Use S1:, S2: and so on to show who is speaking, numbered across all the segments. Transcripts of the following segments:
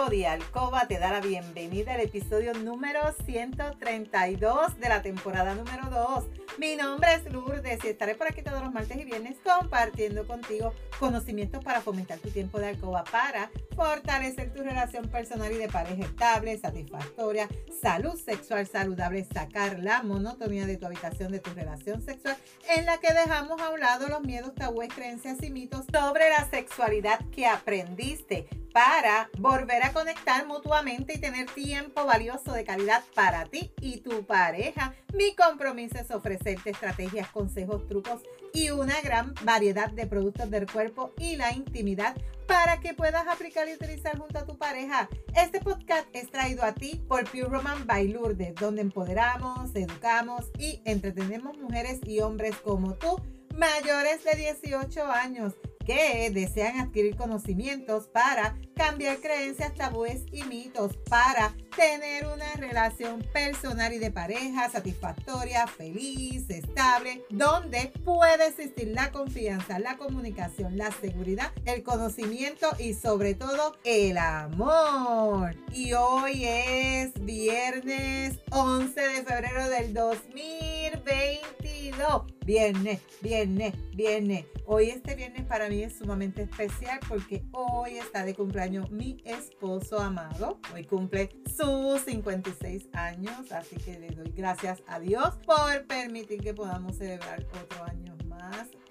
S1: Alcoba te da la bienvenida al episodio número 132 de la temporada número 2. Mi nombre es Lourdes y estaré por aquí todos los martes y viernes compartiendo contigo conocimientos para fomentar tu tiempo de alcoba para fortalecer tu relación personal y de pareja estable, satisfactoria, salud sexual saludable, sacar la monotonía de tu habitación de tu relación sexual en la que dejamos a un lado los miedos, tabúes, creencias y mitos sobre la sexualidad que aprendiste para volver a conectar mutuamente y tener tiempo valioso de calidad para ti y tu pareja. Mi compromiso es estrategias, consejos, trucos y una gran variedad de productos del cuerpo y la intimidad para que puedas aplicar y utilizar junto a tu pareja. Este podcast es traído a ti por Pure Roman by Lourdes, donde empoderamos, educamos y entretenemos mujeres y hombres como tú mayores de 18 años que desean adquirir conocimientos para cambiar creencias, tabúes y mitos, para tener una relación personal y de pareja satisfactoria, feliz, estable, donde puede existir la confianza, la comunicación, la seguridad, el conocimiento y sobre todo el amor. Y hoy es viernes 11 de febrero del 2022. Viernes, viernes, viernes. Hoy este viernes para mí es sumamente especial porque hoy está de cumpleaños mi esposo amado. Hoy cumple sus 56 años, así que le doy gracias a Dios por permitir que podamos celebrar otro año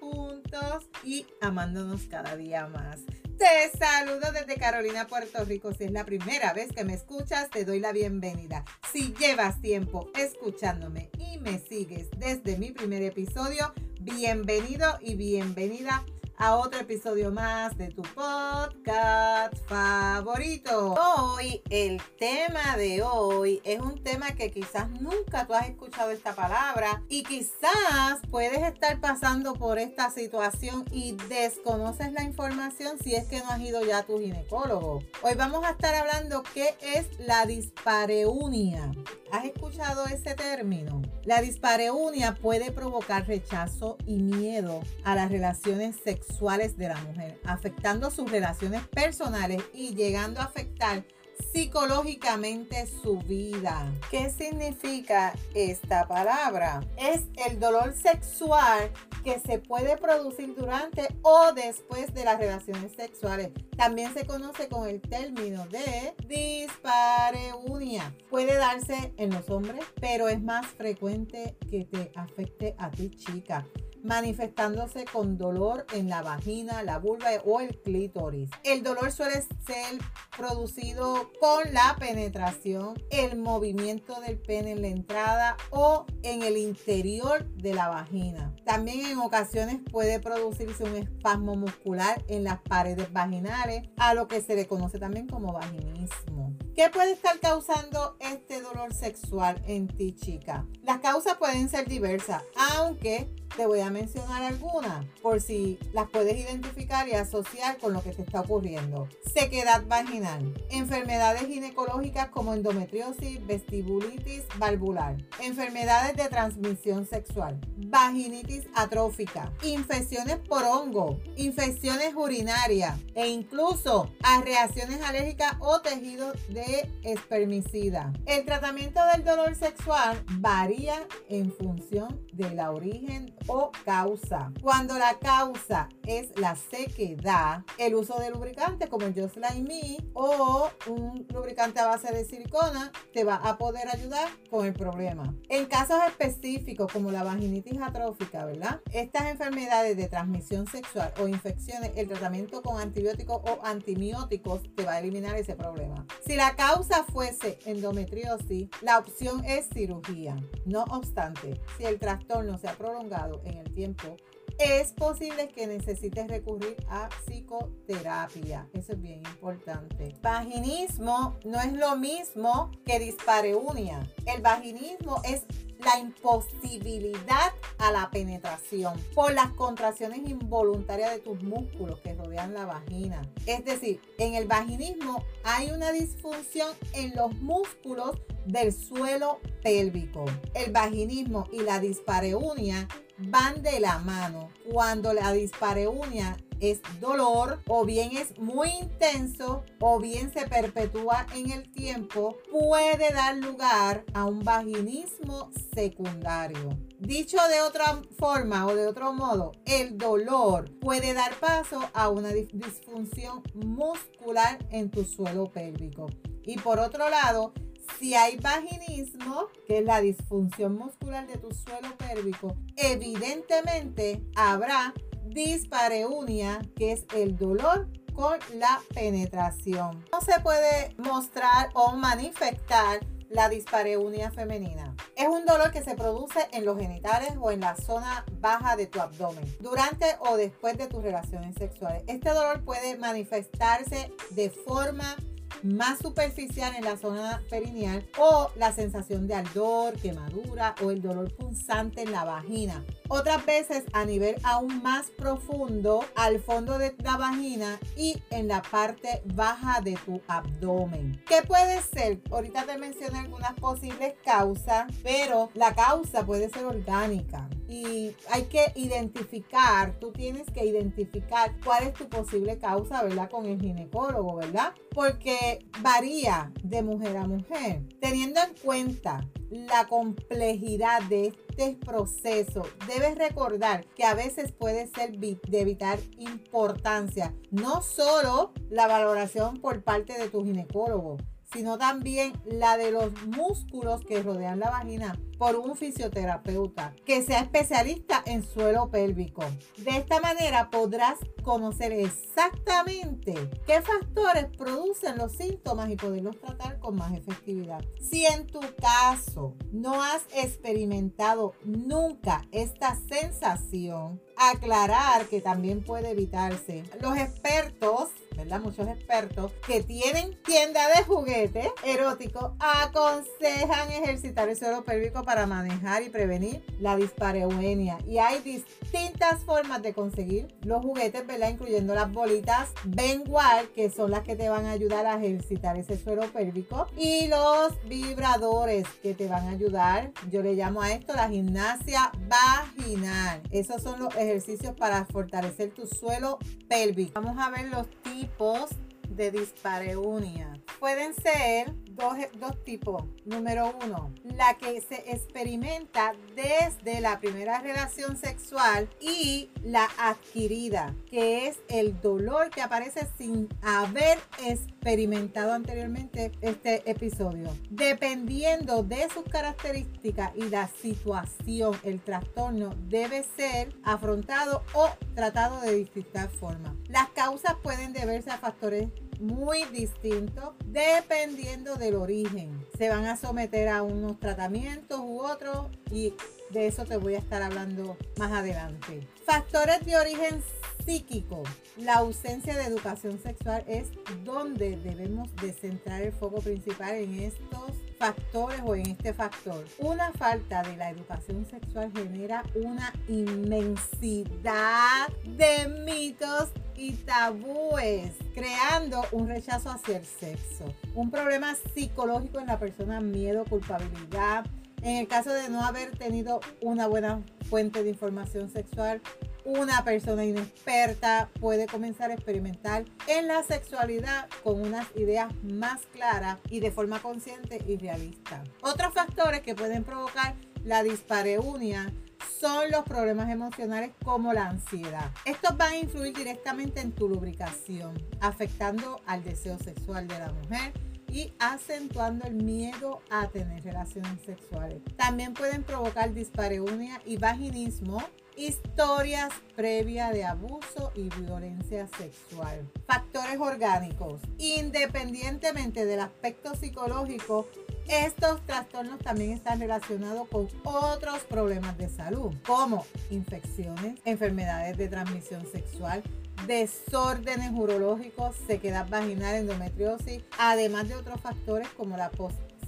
S1: juntos y amándonos cada día más. Te saludo desde Carolina, Puerto Rico. Si es la primera vez que me escuchas, te doy la bienvenida. Si llevas tiempo escuchándome y me sigues desde mi primer episodio, bienvenido y bienvenida a otro episodio más de tu podcast favorito. Hoy, el tema de hoy es un tema que quizás nunca tú has escuchado esta palabra y quizás puedes estar pasando por esta situación y desconoces la información si es que no has ido ya a tu ginecólogo. Hoy vamos a estar hablando qué es la dispareunia. ¿Has escuchado ese término? La dispareunia puede provocar rechazo y miedo a las relaciones sexuales de la mujer, afectando sus relaciones personales y llegando a afectar psicológicamente su vida. ¿Qué significa esta palabra? Es el dolor sexual que se puede producir durante o después de las relaciones sexuales. También se conoce con el término de dispareunia. Puede darse en los hombres, pero es más frecuente que te afecte a ti, chica manifestándose con dolor en la vagina, la vulva o el clítoris. El dolor suele ser producido con la penetración, el movimiento del pene en la entrada o en el interior de la vagina. También en ocasiones puede producirse un espasmo muscular en las paredes vaginales, a lo que se le conoce también como vaginismo. ¿Qué puede estar causando este dolor sexual en ti, chica? Las causas pueden ser diversas, aunque te voy a mencionar algunas por si las puedes identificar y asociar con lo que te está ocurriendo. Sequedad vaginal, enfermedades ginecológicas como endometriosis, vestibulitis valvular, enfermedades de transmisión sexual, vaginitis atrófica, infecciones por hongo, infecciones urinarias. E incluso a reacciones alérgicas o tejidos de espermicida. El tratamiento del dolor sexual varía en función de la origen o causa. Cuando la causa es la sequedad, el uso de lubricante como el Just Like Me o un lubricante a base de silicona te va a poder ayudar con el problema. En casos específicos como la vaginitis atrófica, ¿verdad? Estas enfermedades de transmisión sexual o infecciones, el tratamiento con antibióticos o antimióticos te va a eliminar ese problema. Si la causa fuese endometriosis, la opción es cirugía. No obstante, si el trastorno se ha prolongado en el tiempo, es posible que necesites recurrir a psicoterapia. Eso es bien importante. Vaginismo no es lo mismo que dispareunia. El vaginismo es la imposibilidad a la penetración por las contracciones involuntarias de tus músculos que rodean la vagina. Es decir, en el vaginismo hay una disfunción en los músculos del suelo pélvico. El vaginismo y la dispareunia van de la mano. Cuando la dispareunia es dolor o bien es muy intenso o bien se perpetúa en el tiempo, puede dar lugar a un vaginismo secundario. Dicho de otra forma o de otro modo, el dolor puede dar paso a una disfunción muscular en tu suelo pélvico. Y por otro lado, si hay vaginismo, que es la disfunción muscular de tu suelo pélvico, evidentemente habrá dispareunia, que es el dolor con la penetración. No se puede mostrar o manifestar la dispareunia femenina. Es un dolor que se produce en los genitales o en la zona baja de tu abdomen durante o después de tus relaciones sexuales. Este dolor puede manifestarse de forma más superficial en la zona perineal o la sensación de ardor, quemadura o el dolor punzante en la vagina. Otras veces a nivel aún más profundo al fondo de la vagina y en la parte baja de tu abdomen. ¿Qué puede ser? Ahorita te mencioné algunas posibles causas, pero la causa puede ser orgánica y hay que identificar, tú tienes que identificar cuál es tu posible causa, ¿verdad? Con el ginecólogo, ¿verdad? Porque varía de mujer a mujer. Teniendo en cuenta la complejidad de este proceso, debes recordar que a veces puede ser de vital importancia, no solo la valoración por parte de tu ginecólogo, sino también la de los músculos que rodean la vagina por un fisioterapeuta que sea especialista en suelo pélvico. De esta manera podrás conocer exactamente qué factores producen los síntomas y poderlos tratar con más efectividad. Si en tu caso no has experimentado nunca esta sensación, aclarar que también puede evitarse. Los expertos ¿verdad? Muchos expertos que tienen tienda de juguetes eróticos aconsejan ejercitar el suelo pélvico para manejar y prevenir la dispareunia. Y hay distintas formas de conseguir los juguetes, ¿verdad? Incluyendo las bolitas Benguard, que son las que te van a ayudar a ejercitar ese suelo pélvico. Y los vibradores que te van a ayudar, yo le llamo a esto la gimnasia vaginal. Esos son los ejercicios para fortalecer tu suelo pélvico. Vamos a ver los tipos de dispareunia. Pueden ser dos, dos, tipos. Número uno, la que se experimenta desde la primera relación sexual y la adquirida, que es el dolor que aparece sin haber experimentado anteriormente este episodio. Dependiendo de sus características y la situación, el trastorno debe ser afrontado o tratado de distintas formas. Las causas pueden deberse a factores muy distintos dependiendo del origen. Se van a someter a unos tratamientos u otros y de eso te voy a estar hablando más adelante. Factores de origen psíquico. La ausencia de educación sexual es donde debemos de centrar el foco principal en estos factores o en este factor. Una falta de la educación sexual genera una inmensidad de mitos y tabúes, creando un rechazo hacia el sexo. Un problema psicológico en la persona, miedo, culpabilidad. En el caso de no haber tenido una buena fuente de información sexual, una persona inexperta puede comenzar a experimentar en la sexualidad con unas ideas más claras y de forma consciente y realista. Otros factores que pueden provocar la dispareunia son los problemas emocionales como la ansiedad. Estos van a influir directamente en tu lubricación, afectando al deseo sexual de la mujer y acentuando el miedo a tener relaciones sexuales. También pueden provocar dispareunia y vaginismo, historias previas de abuso y violencia sexual. Factores orgánicos. Independientemente del aspecto psicológico, estos trastornos también están relacionados con otros problemas de salud, como infecciones, enfermedades de transmisión sexual, desórdenes urológicos, sequedad vaginal, endometriosis, además de otros factores como la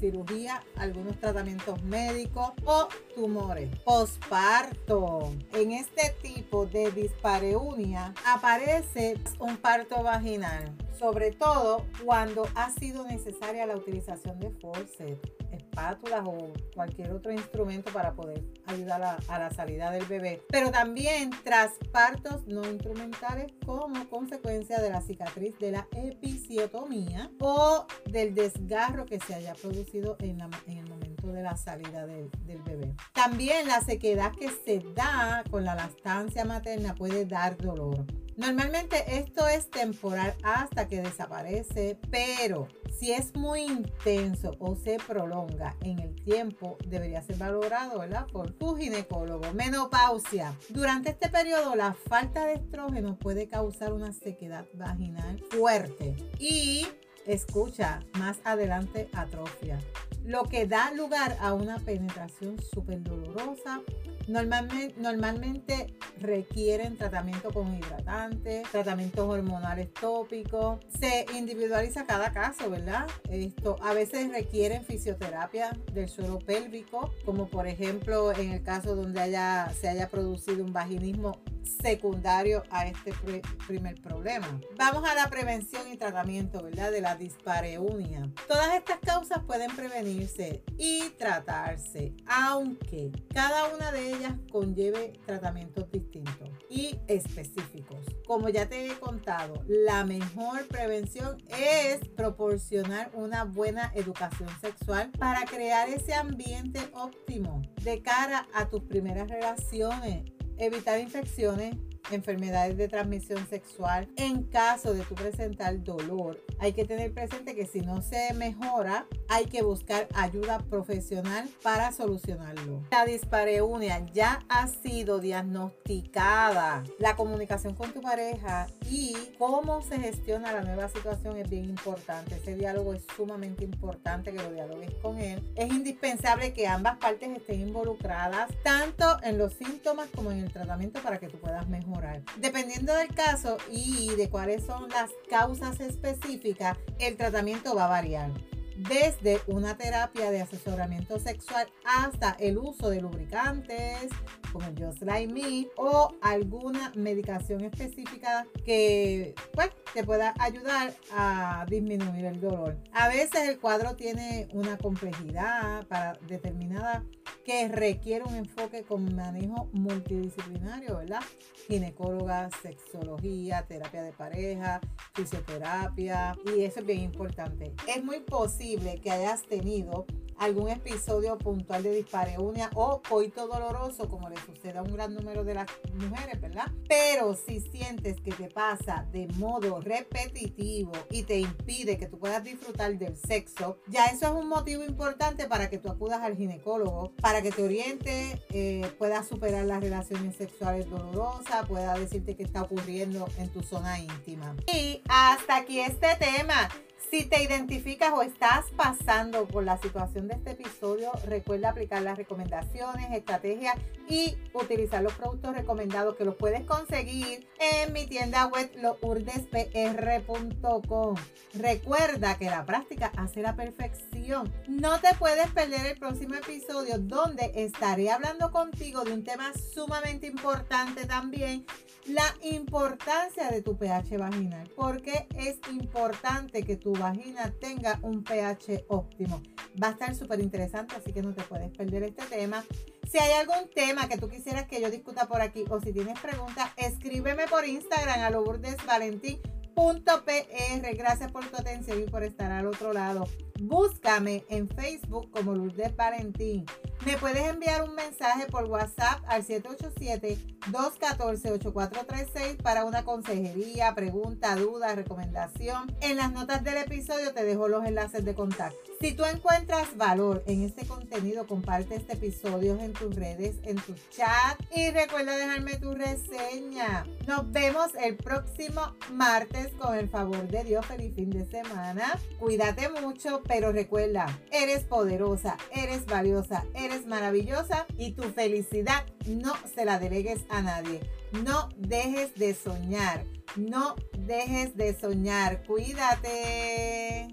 S1: cirugía, algunos tratamientos médicos o tumores. Posparto. En este tipo de dispareunia aparece un parto vaginal, sobre todo cuando ha sido necesaria la utilización de forceps. Espátulas o cualquier otro instrumento para poder ayudar a, la salida del bebé. Pero también tras partos no instrumentales como consecuencia de la cicatriz de la episiotomía o del desgarro que se haya producido en, la, en el momento de la salida del, bebé. También la sequedad que se da con la lactancia materna puede dar dolor. Normalmente esto es temporal hasta que desaparece, pero si es muy intenso o se prolonga en el tiempo, debería ser valorado ¿verdad? por tu ginecólogo. Menopausia. Durante este periodo, la falta de estrógeno puede causar una sequedad vaginal fuerte y escucha más adelante atrofia, lo que da lugar a una penetración súper dolorosa Normalmente, normalmente requieren tratamiento con hidratantes, tratamientos hormonales tópicos. Se individualiza cada caso, ¿verdad? Esto a veces requieren fisioterapia del suelo pélvico, como por ejemplo en el caso donde haya, se haya producido un vaginismo secundario a este primer problema. Vamos a la prevención y tratamiento, ¿verdad? De la dispareunia. Todas estas causas pueden prevenirse y tratarse, aunque cada una de ellas conlleve tratamientos distintos y específicos. Como ya te he contado, la mejor prevención es proporcionar una buena educación sexual para crear ese ambiente óptimo de cara a tus primeras relaciones evitar infecciones, enfermedades de transmisión sexual. En caso de tu presentar dolor, hay que tener presente que si no se mejora, hay que buscar ayuda profesional para solucionarlo. La dispareunia ya ha sido diagnosticada. La comunicación con tu pareja y cómo se gestiona la nueva situación es bien importante. Ese diálogo es sumamente importante que lo dialogues con él. Es indispensable que ambas partes estén involucradas tanto en los síntomas como en el tratamiento para que tú puedas mejorar Dependiendo del caso y de cuáles son las causas específicas, el tratamiento va a variar. Desde una terapia de asesoramiento sexual hasta el uso de lubricantes como el Just Like Me o alguna medicación específica que pues, te pueda ayudar a disminuir el dolor. A veces el cuadro tiene una complejidad para determinada que requiere un enfoque con manejo multidisciplinario, ¿verdad? Ginecóloga, sexología, terapia de pareja, fisioterapia y eso es bien importante. Es muy posible que hayas tenido algún episodio puntual de dispareunia o coito doloroso, como le sucede a un gran número de las mujeres, ¿verdad? Pero si sientes que te pasa de modo repetitivo y te impide que tú puedas disfrutar del sexo, ya eso es un motivo importante para que tú acudas al ginecólogo, para que te oriente, eh, pueda superar las relaciones sexuales dolorosas, pueda decirte qué está ocurriendo en tu zona íntima. Y hasta aquí este tema. Si te identificas o estás pasando por la situación de este episodio, recuerda aplicar las recomendaciones, estrategias y utilizar los productos recomendados que los puedes conseguir en mi tienda web lourdespr.com. Recuerda que la práctica hace la perfección. No te puedes perder el próximo episodio donde estaré hablando contigo de un tema sumamente importante también, la importancia de tu pH vaginal. Porque es importante que tu vagina tenga un pH óptimo. Va a estar súper interesante, así que no te puedes perder este tema. Si hay algún tema que tú quisieras que yo discuta por aquí o si tienes preguntas, escríbeme por Instagram a lourdesvalentín.pr. Gracias por tu atención y por estar al otro lado. Búscame en Facebook como Lourdes Valentín. Me puedes enviar un mensaje por WhatsApp al 787-214-8436 para una consejería, pregunta, duda, recomendación. En las notas del episodio te dejo los enlaces de contacto. Si tú encuentras valor en este contenido, comparte este episodio en tus redes, en tu chat y recuerda dejarme tu reseña. Nos vemos el próximo martes con el favor de Dios. Feliz fin de semana. Cuídate mucho, pero recuerda, eres poderosa, eres valiosa, eres maravillosa y tu felicidad no se la delegues a nadie. No dejes de soñar. No dejes de soñar. Cuídate.